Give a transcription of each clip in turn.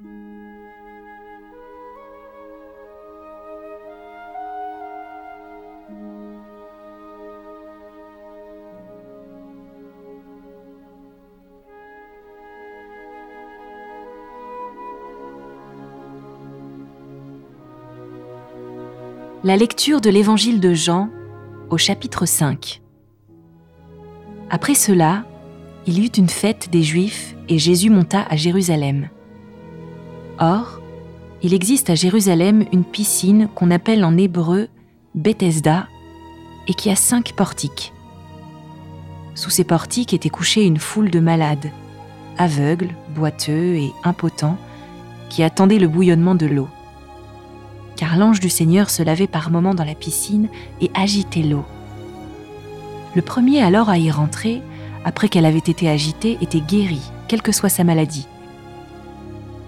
La lecture de l'Évangile de Jean au chapitre 5. Après cela, il y eut une fête des Juifs et Jésus monta à Jérusalem. Or, il existe à Jérusalem une piscine qu'on appelle en hébreu Bethesda et qui a cinq portiques. Sous ces portiques était couchée une foule de malades, aveugles, boiteux et impotents, qui attendaient le bouillonnement de l'eau. Car l'ange du Seigneur se lavait par moments dans la piscine et agitait l'eau. Le premier alors à y rentrer, après qu'elle avait été agitée, était guéri, quelle que soit sa maladie.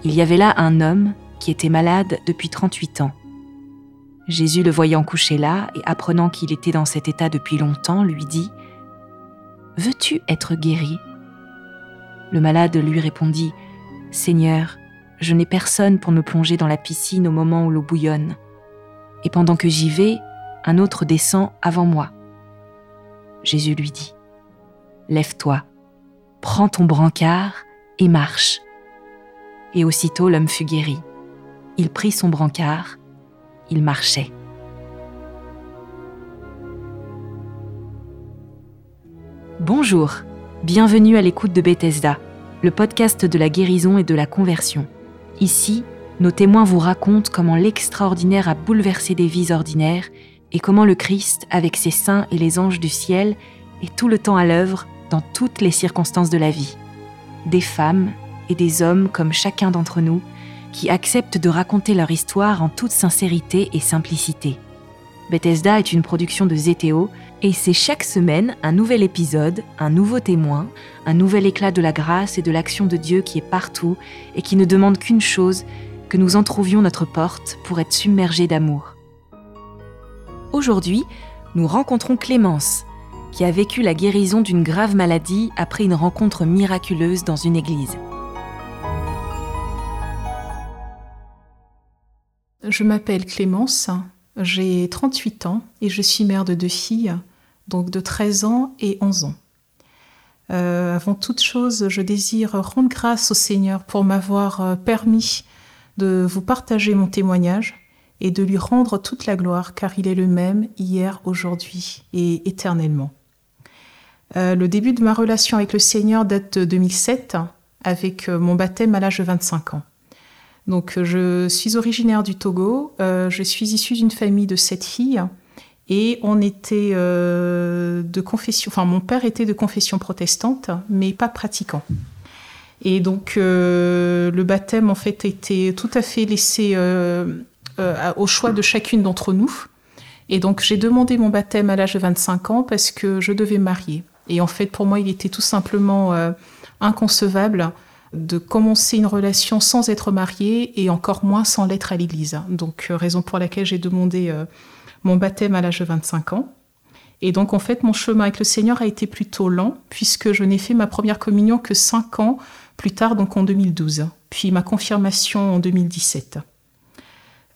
Il y avait là un homme qui était malade depuis 38 ans. Jésus, le voyant couché là et apprenant qu'il était dans cet état depuis longtemps, lui dit ⁇ Veux-tu être guéri ?⁇ Le malade lui répondit ⁇ Seigneur, je n'ai personne pour me plonger dans la piscine au moment où l'eau bouillonne. Et pendant que j'y vais, un autre descend avant moi. Jésus lui dit, Lève-toi, prends ton brancard et marche. Et aussitôt l'homme fut guéri. Il prit son brancard, il marchait. Bonjour, bienvenue à l'écoute de Bethesda, le podcast de la guérison et de la conversion. Ici, nos témoins vous racontent comment l'extraordinaire a bouleversé des vies ordinaires et comment le Christ, avec ses saints et les anges du ciel, est tout le temps à l'œuvre dans toutes les circonstances de la vie. Des femmes des hommes comme chacun d'entre nous qui acceptent de raconter leur histoire en toute sincérité et simplicité. Bethesda est une production de Zétéo et c'est chaque semaine un nouvel épisode, un nouveau témoin, un nouvel éclat de la grâce et de l'action de Dieu qui est partout et qui ne demande qu'une chose, que nous entrouvions notre porte pour être submergés d'amour. Aujourd'hui, nous rencontrons Clémence, qui a vécu la guérison d'une grave maladie après une rencontre miraculeuse dans une église. Je m'appelle Clémence, j'ai 38 ans et je suis mère de deux filles, donc de 13 ans et 11 ans. Euh, avant toute chose, je désire rendre grâce au Seigneur pour m'avoir euh, permis de vous partager mon témoignage et de lui rendre toute la gloire, car il est le même hier, aujourd'hui et éternellement. Euh, le début de ma relation avec le Seigneur date de 2007, avec mon baptême à l'âge de 25 ans. Donc, euh, je suis originaire du Togo, je suis issue d'une famille de sept filles, et on était de confession, enfin, mon père était de confession protestante, mais pas pratiquant. Et donc, le baptême, en fait, était tout à fait laissé au choix de chacune d'entre nous. Et donc, j'ai demandé mon baptême à l'âge de 25 ans parce que je devais marier. Et en fait, pour moi, il était tout simplement euh, inconcevable de commencer une relation sans être mariée et encore moins sans l'être à l'église. Donc, euh, raison pour laquelle j'ai demandé euh, mon baptême à l'âge de 25 ans. Et donc, en fait, mon chemin avec le Seigneur a été plutôt lent, puisque je n'ai fait ma première communion que 5 ans plus tard, donc en 2012, puis ma confirmation en 2017.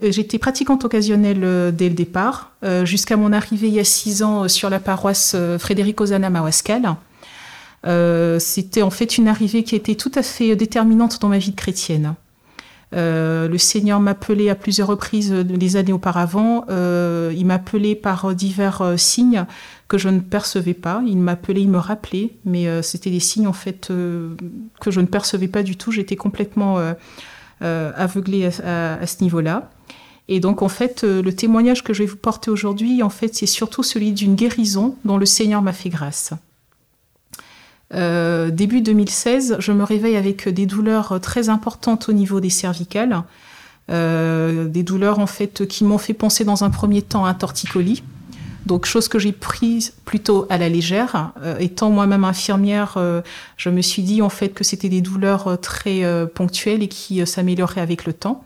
Euh, j'étais pratiquante occasionnelle dès le départ, jusqu'à mon arrivée il y a six ans sur la paroisse Frédéric Ozana Mawascal. C'était en fait une arrivée qui était tout à fait déterminante dans ma vie de chrétienne. le Seigneur m'appelait à plusieurs reprises les années auparavant. il m'appelait par divers signes que je ne percevais pas. Il m'appelait, il me rappelait, mais c'était des signes en fait que je ne percevais pas du tout. J'étais complètement aveuglée à ce niveau-là. Et donc, en fait, euh, le témoignage que je vais vous porter aujourd'hui, en fait, c'est surtout celui d'une guérison dont le Seigneur m'a fait grâce. Euh, début 2016, je me réveille avec des douleurs très importantes au niveau des cervicales, euh, des douleurs en fait qui m'ont fait penser dans un premier temps à un torticolis. Donc, chose que j'ai prise plutôt à la légère. étant moi-même infirmière, je me suis dit en fait que c'était des douleurs très ponctuelles et qui s'amélioraient avec le temps.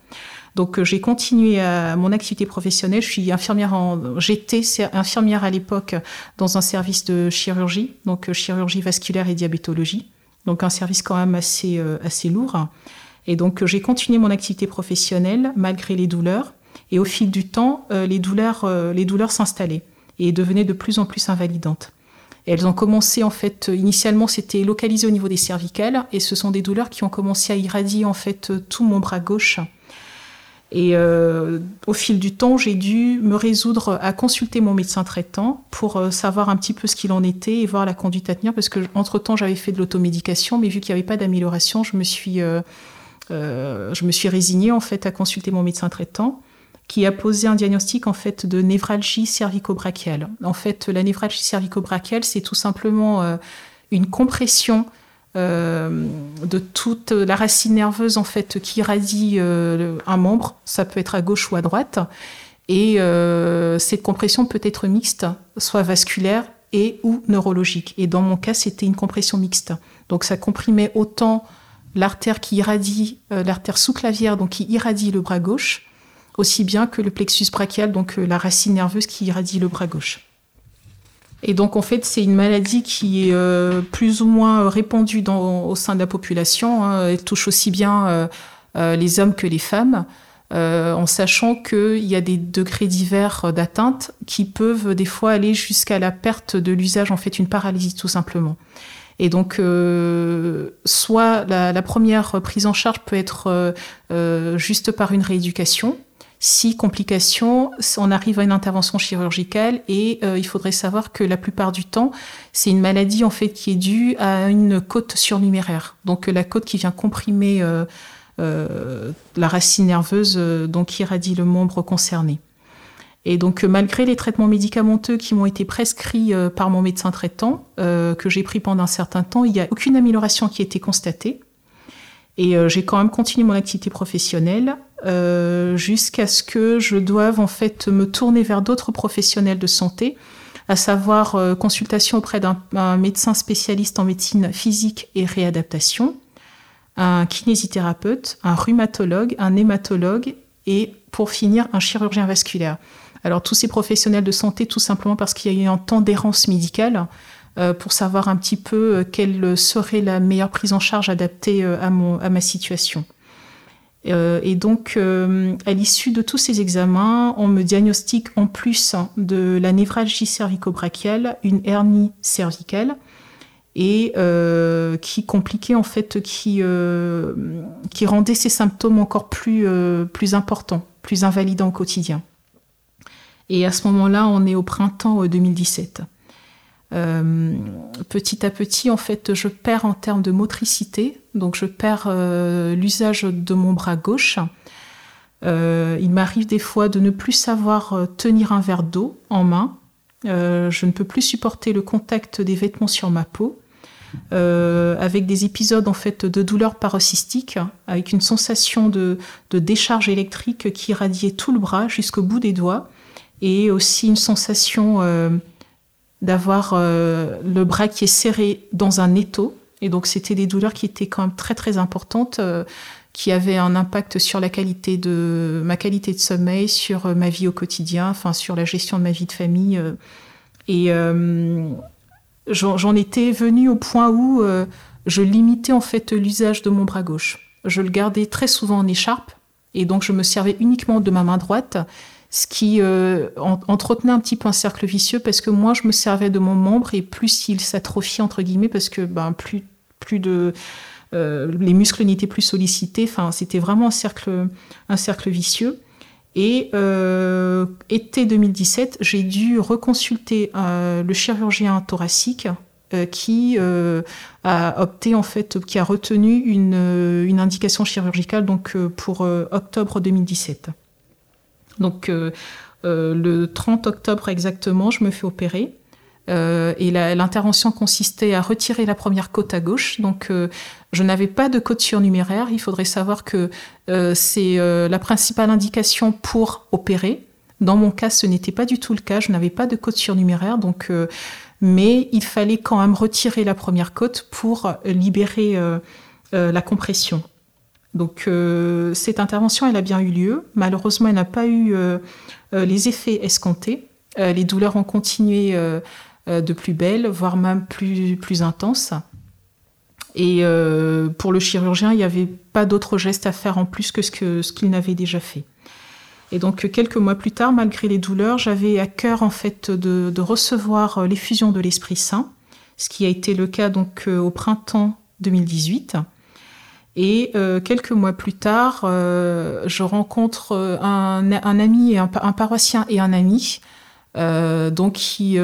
Donc euh, j'ai continué à mon activité professionnelle. Je suis infirmière en, j'étais infirmière à l'époque dans un service de chirurgie, donc euh, chirurgie vasculaire et diabétologie. Donc un service quand même assez euh, assez lourd. Et donc j'ai continué mon activité professionnelle malgré les douleurs. Et au fil du temps, les douleurs, les douleurs s'installaient et devenaient de plus en plus invalidantes. elles ont commencé en fait, initialement c'était localisé au niveau des cervicales et ce sont des douleurs qui ont commencé à irradier en fait tout mon bras gauche et euh, au fil du temps, j'ai dû me résoudre à consulter mon médecin traitant pour euh, savoir un petit peu ce qu'il en était et voir la conduite à tenir, parce que entre temps j'avais fait de l'automédication, mais vu qu'il n'y avait pas d'amélioration, je me suis euh, je me suis résignée en fait à consulter mon médecin traitant, qui a posé un diagnostic en fait de névralgie cervico-brachiale. En fait, la névralgie cervico-brachiale, c'est tout simplement une compression euh, de toute la racine nerveuse en fait qui irradie euh, un membre, ça peut être à gauche ou à droite, et euh, cette compression peut être mixte, soit vasculaire et ou neurologique. Et dans mon cas, c'était une compression mixte. Donc ça comprimait autant l'artère qui irradie, l'artère sous-clavière, donc qui irradie le bras gauche, aussi bien que le plexus brachial, donc la racine nerveuse qui irradie le bras gauche. Et donc, en fait, c'est une maladie qui est euh, plus ou moins répandue au sein de la population. Hein. Elle touche aussi bien euh, euh, les hommes que les femmes, en sachant qu'il y a des degrés divers d'atteinte qui peuvent des fois aller jusqu'à la perte de l'usage, en fait, une paralysie tout simplement. Et donc, soit la, première prise en charge peut être juste par une rééducation, si complication, on arrive à une intervention chirurgicale et euh, il faudrait savoir que la plupart du temps, c'est une maladie en fait qui est due à une côte surnuméraire. Donc la côte qui vient comprimer euh, euh, la racine nerveuse, donc qui irradie le membre concerné. Et donc malgré les traitements médicamenteux qui m'ont été prescrits par mon médecin traitant, que j'ai pris pendant un certain temps, il n'y a aucune amélioration qui a été constatée. Et j'ai quand même continué mon activité professionnelle euh, jusqu'à ce que je doive en fait me tourner vers d'autres professionnels de santé, à savoir euh, consultation auprès d'un médecin spécialiste en médecine physique et réadaptation, un kinésithérapeute, un rhumatologue, un hématologue et pour finir un chirurgien vasculaire. Alors tous ces professionnels de santé, tout simplement parce qu'il y a eu un temps d'errance médicale euh, pour savoir un petit peu quelle serait la meilleure prise en charge adaptée à, mon, à ma situation. Euh, et donc, euh, à l'issue de tous ces examens, on me diagnostique en plus de la névralgie cervico-brachiale une hernie cervicale et euh, qui compliquait en fait, qui, rendait ces symptômes encore plus importants, plus invalidants au quotidien. Et à ce moment-là, on est au printemps 2017. Euh, petit à petit, en fait, je perds en termes de motricité, donc je perds euh, l'usage de mon bras gauche. Euh, il m'arrive des fois de ne plus savoir tenir un verre d'eau en main. je ne peux plus supporter le contact des vêtements sur ma peau. avec des épisodes en fait de douleur paroxystique, avec une sensation de, de décharge électrique qui irradiait tout le bras jusqu'au bout des doigts, et aussi une sensation d'avoir euh, le bras qui est serré dans un étau. Et donc, c'était des douleurs qui étaient quand même très, très importantes, euh, qui avaient un impact sur la qualité de ma qualité de sommeil, sur euh, ma vie au quotidien, enfin, sur la gestion de ma vie de famille. et j'en étais venue au point où je limitais en fait l'usage de mon bras gauche. Je le gardais très souvent en écharpe, et donc je me servais uniquement de ma main droite ce qui euh, entretenait un petit peu un cercle vicieux parce que moi je me servais de mon membre et plus il s'atrophiait entre guillemets parce que ben plus plus de euh, les muscles n'étaient plus sollicités. Enfin c'était vraiment un cercle un cercle vicieux. Et euh, été 2017 j'ai dû reconsulter le chirurgien thoracique qui a opté en fait qui a retenu une, une indication chirurgicale donc pour octobre 2017 donc euh, euh, le 30 octobre exactement, je me fais opérer. Euh, et l'intervention consistait à retirer la première côte à gauche. Donc, je n'avais pas de côte surnuméraire. Il faudrait savoir que c'est la principale indication pour opérer. Dans mon cas, ce n'était pas du tout le cas. Je n'avais pas de côte surnuméraire. Donc, mais il fallait quand même retirer la première côte pour libérer la compression. Donc euh, cette intervention, elle a bien eu lieu. Malheureusement, elle n'a pas eu euh, euh, les effets escomptés. les douleurs ont continué de plus belle, voire même plus, plus intenses. Et pour le chirurgien, il n'y avait pas d'autre geste à faire en plus que ce qu'il n'avait déjà fait. Et donc quelques mois plus tard, malgré les douleurs, j'avais à cœur en fait de, de recevoir l'effusion de l'Esprit Saint, ce qui a été le cas donc au printemps 2018. Et euh, quelques mois plus tard, euh, je rencontre euh, un, un ami, et un, paroissien et un ami, euh, donc qui,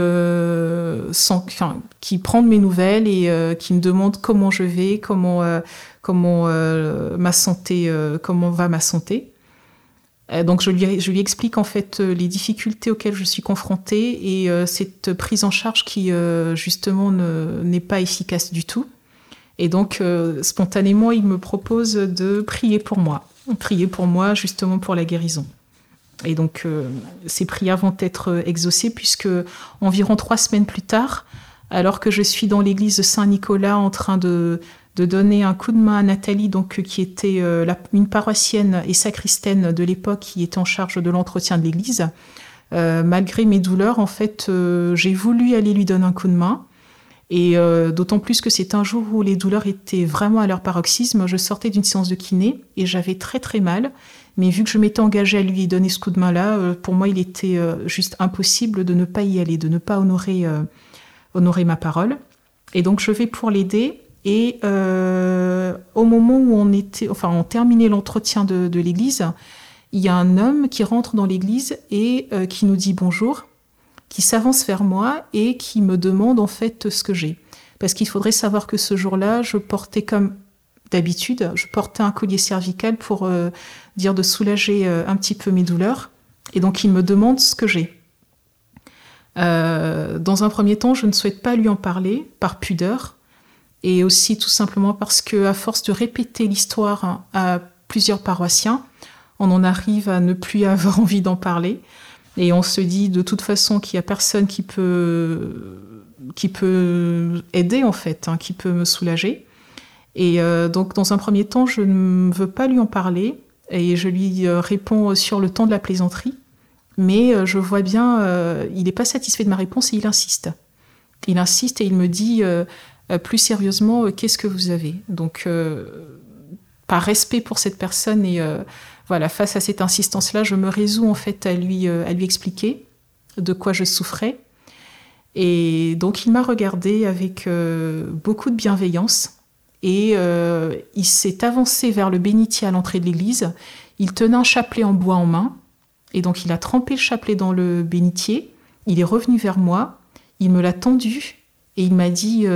sans, enfin, qui prend mes nouvelles et qui me demande comment je vais, comment, comment ma santé, comment va ma santé. Donc je lui, je lui, explique en fait les difficultés auxquelles je suis confrontée et cette prise en charge qui justement n'est pas efficace du tout. Et donc, euh, spontanément, il me propose de prier pour moi, prier pour moi justement pour la guérison. Et donc, euh, ces prières vont être exaucées puisque environ trois semaines plus tard, alors que je suis dans l'église Saint-Nicolas en train de, donner un coup de main à Nathalie, donc qui était euh, une paroissienne et sacristaine de l'époque qui était en charge de l'entretien de l'église, malgré mes douleurs, en fait, j'ai voulu aller lui donner un coup de main. Et euh, d'autant plus que c'est un jour où les douleurs étaient vraiment à leur paroxysme. Je sortais d'une séance de kiné et j'avais très très mal. Mais vu que je m'étais engagée à lui donner ce coup de main-là, euh, pour moi, il était euh, juste impossible de ne pas y aller, de ne pas honorer, honorer ma parole. Et donc, je vais pour l'aider. Et au moment où on était, enfin, on terminait l'entretien de, de l'église, il y a un homme qui rentre dans l'église et qui nous dit bonjour qui s'avance vers moi et qui me demande en fait ce que j'ai. Parce qu'il faudrait savoir que ce jour-là, je portais comme d'habitude, je portais un collier cervical pour euh, dire de soulager euh, un petit peu mes douleurs. Et donc il me demande ce que j'ai. Euh, dans un premier temps, je ne souhaite pas lui en parler par pudeur et aussi tout simplement parce que à force de répéter l'histoire à plusieurs paroissiens, on en arrive à ne plus avoir envie d'en parler. Et on se dit de toute façon qu'il n'y a personne qui peut, qui peut aider en fait, hein, qui peut me soulager. Et euh, donc dans un premier temps, je ne veux pas lui en parler et je lui euh, réponds sur le temps de la plaisanterie. Mais euh, je vois bien, il n'est pas satisfait de ma réponse et il insiste. Il insiste et il me dit plus sérieusement, qu'est-ce que vous avez? Donc par respect pour cette personne et voilà, face à cette insistance-là, je me résous en fait à lui, euh, à lui expliquer de quoi je souffrais. Et donc il m'a regardé avec euh, beaucoup de bienveillance. Et euh, il s'est avancé vers le bénitier à l'entrée de l'église. Il tenait un chapelet en bois en main. Et donc il a trempé le chapelet dans le bénitier. Il est revenu vers moi, il me l'a tendu. Et il m'a dit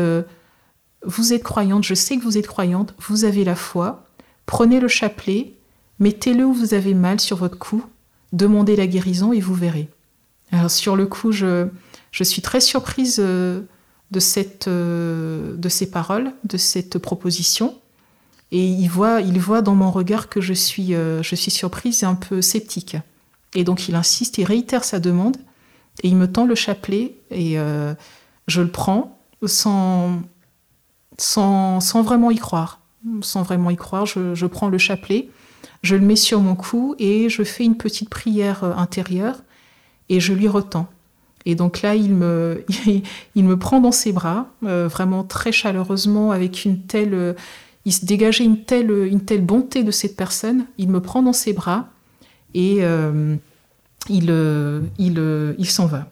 Vous êtes croyante, je sais que vous êtes croyante, vous avez la foi, prenez le chapelet Mettez-le où vous avez mal sur votre cou, demandez la guérison et vous verrez. Alors sur le coup, je, je suis très surprise euh, de, cette, euh, de ces paroles, de cette proposition. Et il voit, il voit dans mon regard que je suis, euh, je suis surprise et un peu sceptique. Et donc il insiste, il réitère sa demande, et il me tend le chapelet, et je le prends sans, sans, sans, vraiment y croire. Sans vraiment y croire, je, je prends le chapelet, je le mets sur mon cou et je fais une petite prière euh, intérieure et je lui retends. Et donc là, il me, il me prend dans ses bras, euh, vraiment très chaleureusement, avec une telle, euh, il se dégageait une telle, une telle bonté de cette personne. Il me prend dans ses bras et il, il, il s'en va.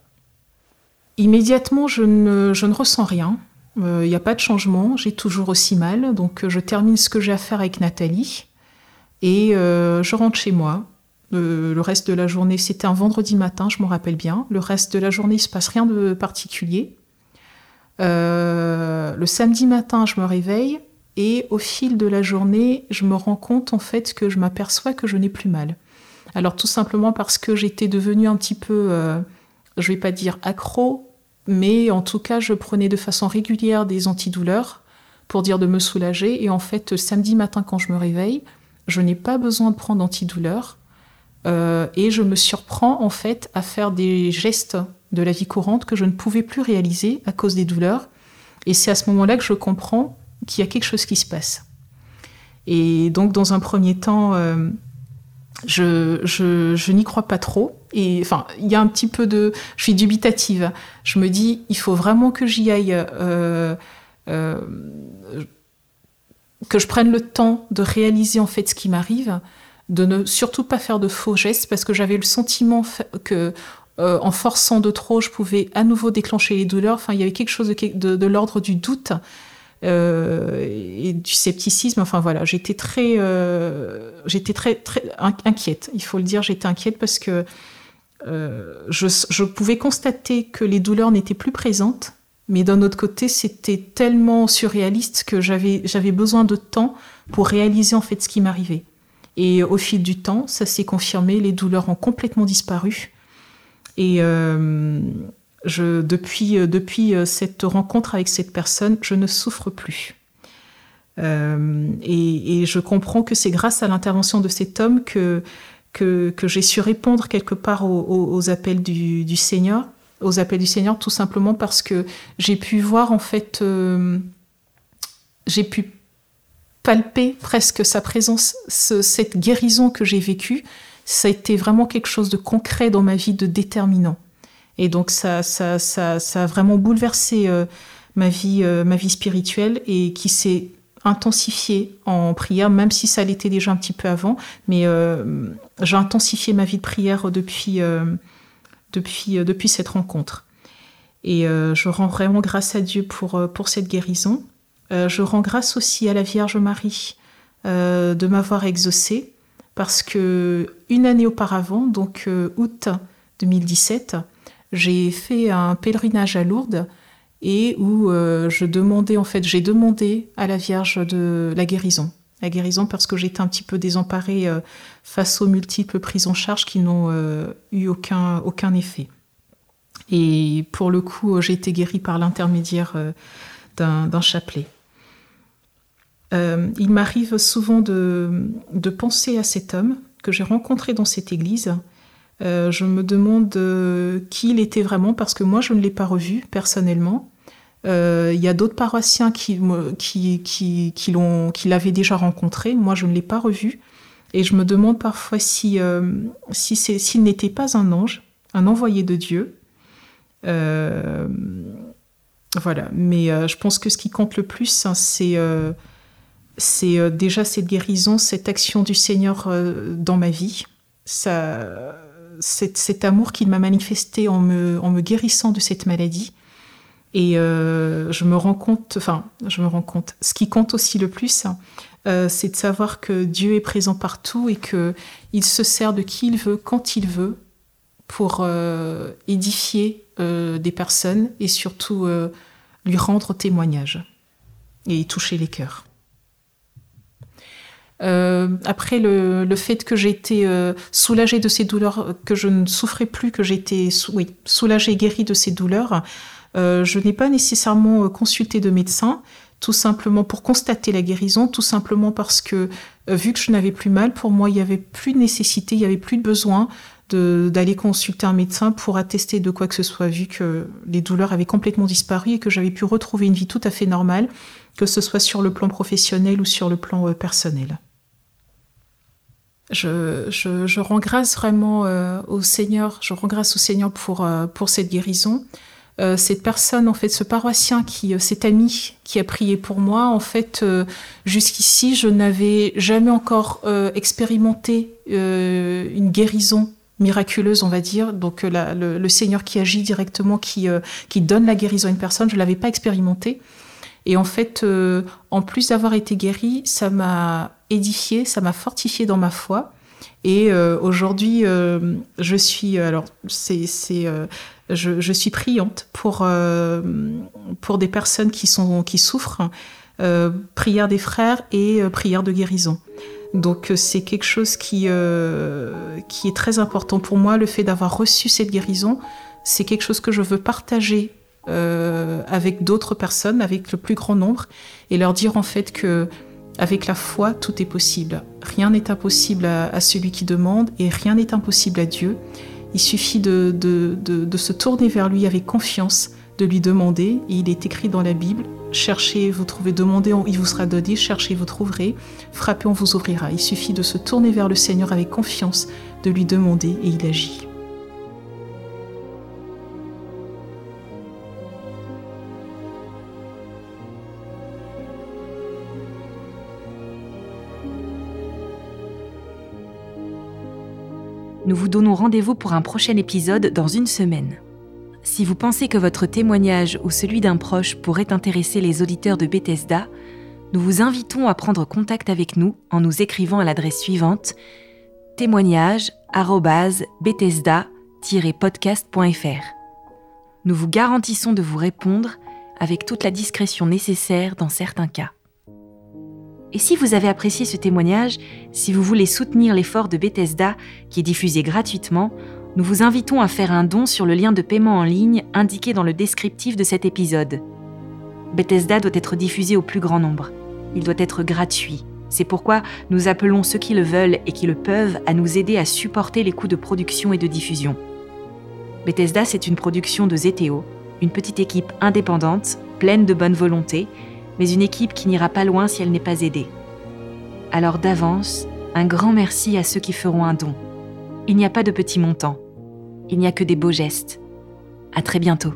Immédiatement, je ne, je ne ressens rien. Il n'y a pas de changement. J'ai toujours aussi mal. Donc, je termine ce que j'ai à faire avec Nathalie. Et euh, je rentre chez moi. Le, reste de la journée, c'était un vendredi matin, je m'en rappelle bien. Le reste de la journée, il se passe rien de particulier. Euh, le samedi matin, je me réveille et au fil de la journée, je me rends compte en fait que je m'aperçois que je n'ai plus mal. Alors tout simplement parce que j'étais devenue un petit peu, euh, je vais pas dire accro, mais en tout cas, je prenais de façon régulière des antidouleurs pour dire de me soulager. Et en fait, samedi matin, quand je me réveille, je n'ai pas besoin de prendre d'antidouleur euh, et je me surprends en fait à faire des gestes de la vie courante que je ne pouvais plus réaliser à cause des douleurs. Et c'est à ce moment-là que je comprends qu'il y a quelque chose qui se passe. Et donc dans un premier temps, euh, je, je, n'y crois pas trop. Et enfin, il y a un petit peu de... Je suis dubitative. Je me dis, il faut vraiment que j'y aille. Euh, que je prenne le temps de réaliser en fait ce qui m'arrive, de ne surtout pas faire de faux gestes parce que j'avais le sentiment que euh, en forçant de trop, je pouvais à nouveau déclencher les douleurs. Enfin, il y avait quelque chose de, de, l'ordre du doute euh, et du scepticisme. Enfin voilà, j'étais très, euh, j'étais très, très inquiète. Il faut le dire, j'étais inquiète parce que je, je, pouvais constater que les douleurs n'étaient plus présentes, mais d'un autre côté, c'était tellement surréaliste que j'avais, besoin de temps pour réaliser en fait ce qui m'arrivait. Et au fil du temps, ça s'est confirmé, les douleurs ont complètement disparu. Et euh, depuis, euh, depuis euh, cette rencontre avec cette personne, je ne souffre plus. et, je comprends que c'est grâce à l'intervention de cet homme que, que, j'ai su répondre quelque part aux, appels du, Seigneur, aux appels du Seigneur, tout simplement parce que j'ai pu voir en fait, j'ai pu palper presque sa présence, cette guérison que j'ai vécue ça a été vraiment quelque chose de concret dans ma vie, de déterminant. Et donc ça, ça, ça, ça a vraiment bouleversé euh, ma vie, euh, ma vie spirituelle et qui s'est intensifiée en prière, même si ça l'était déjà un petit peu avant. Mais euh, j'ai intensifié ma vie de prière depuis, depuis, depuis cette rencontre. Et je rends vraiment grâce à Dieu pour, pour cette guérison. je rends grâce aussi à la Vierge Marie de m'avoir exaucée parce que une année auparavant, donc euh, août 2017, j'ai fait un pèlerinage à Lourdes et où euh, je demandais en fait, j'ai demandé à la Vierge de la guérison, la guérison parce que j'étais un petit peu désemparée euh, face aux multiples prises en charge qui n'ont eu aucun effet. Et pour le coup, j'ai été guérie par l'intermédiaire d'un chapelet. Euh, il m'arrive souvent de, penser à cet homme que j'ai rencontré dans cette église. Euh, je me demande euh, qui il était vraiment parce que moi je ne l'ai pas revu personnellement. Il y a d'autres paroissiens qui, l'avaient déjà rencontré. Moi je ne l'ai pas revu. Et je me demande parfois si, si s'il n'était pas un ange, un envoyé de Dieu. voilà. Mais je pense que ce qui compte le plus, hein, c'est c'est euh, déjà cette guérison, cette action du Seigneur euh, dans ma vie, cet, amour qu'il m'a manifesté en me guérissant de cette maladie. Et euh, je me rends compte, enfin, je me rends compte, ce qui compte aussi le plus, c'est de savoir que Dieu est présent partout et que il se sert de qui il veut, quand il veut, pour édifier des personnes et surtout lui rendre témoignage et toucher les cœurs. Euh, après le, fait que j'ai été euh, soulagée de ces douleurs, que je ne souffrais plus, que été oui, soulagée et guérie de ces douleurs, euh, je n'ai pas nécessairement consulté de médecin, tout simplement pour constater la guérison, tout simplement parce que vu que je n'avais plus mal, pour moi il n'y avait plus de nécessité, il n'y avait plus de besoin d'aller consulter un médecin pour attester de quoi que ce soit, vu que les douleurs avaient complètement disparu et que j'avais pu retrouver une vie tout à fait normale, que ce soit sur le plan professionnel ou sur le plan personnel. Je, je, rends grâce vraiment euh, au Seigneur, je rends au Seigneur euh, pour cette guérison. Euh, cette personne, en fait, ce paroissien, qui, euh, cet ami qui a prié pour moi, en fait, jusqu'ici, je n'avais jamais encore expérimenté une guérison miraculeuse, on va dire. Donc le, le, Seigneur qui agit directement, qui, qui donne la guérison à une personne, je ne l'avais pas expérimenté. Et en fait, euh, en plus d'avoir été guérie, ça m'a édifié, ça m'a fortifié dans ma foi. Et euh, aujourd'hui, euh, je suis alors c'est c'est je, je, suis priante pour pour des personnes qui sont qui souffrent, prière des frères et prière de guérison. Donc c'est quelque chose qui qui est très important pour moi. Le fait d'avoir reçu cette guérison, c'est quelque chose que je veux partager euh, avec d'autres personnes, avec le plus grand nombre, et leur dire en fait que avec la foi, tout est possible. Rien n'est impossible à, celui qui demande et rien n'est impossible à Dieu. Il suffit de, se tourner vers lui avec confiance, de lui demander. Et il est écrit dans la Bible cherchez, vous trouvez, demandez, il vous sera donné, cherchez, vous trouverez, frappez, on vous ouvrira. Il suffit de se tourner vers le Seigneur avec confiance, de lui demander et il agit. Nous vous donnons rendez-vous pour un prochain épisode dans une semaine. Si vous pensez que votre témoignage ou celui d'un proche pourrait intéresser les auditeurs de Bethesda, nous vous invitons à prendre contact avec nous en nous écrivant à l'adresse suivante témoignage@bethesda-podcast.fr. Nous vous garantissons de vous répondre avec toute la discrétion nécessaire dans certains cas. Et si vous avez apprécié ce témoignage, si vous voulez soutenir l'effort de Bethesda qui est diffusé gratuitement, nous vous invitons à faire un don sur le lien de paiement en ligne indiqué dans le descriptif de cet épisode. Bethesda doit être diffusé au plus grand nombre. Il doit être gratuit. C'est pourquoi nous appelons ceux qui le veulent et qui le peuvent à nous aider à supporter les coûts de production et de diffusion. Bethesda, c'est une production de Zeteo, une petite équipe indépendante, pleine de bonne volonté, mais une équipe qui n'ira pas loin si elle n'est pas aidée. Alors d'avance, un grand merci à ceux qui feront un don. Il n'y a pas de petits montants. Il n'y a que des beaux gestes. À très bientôt.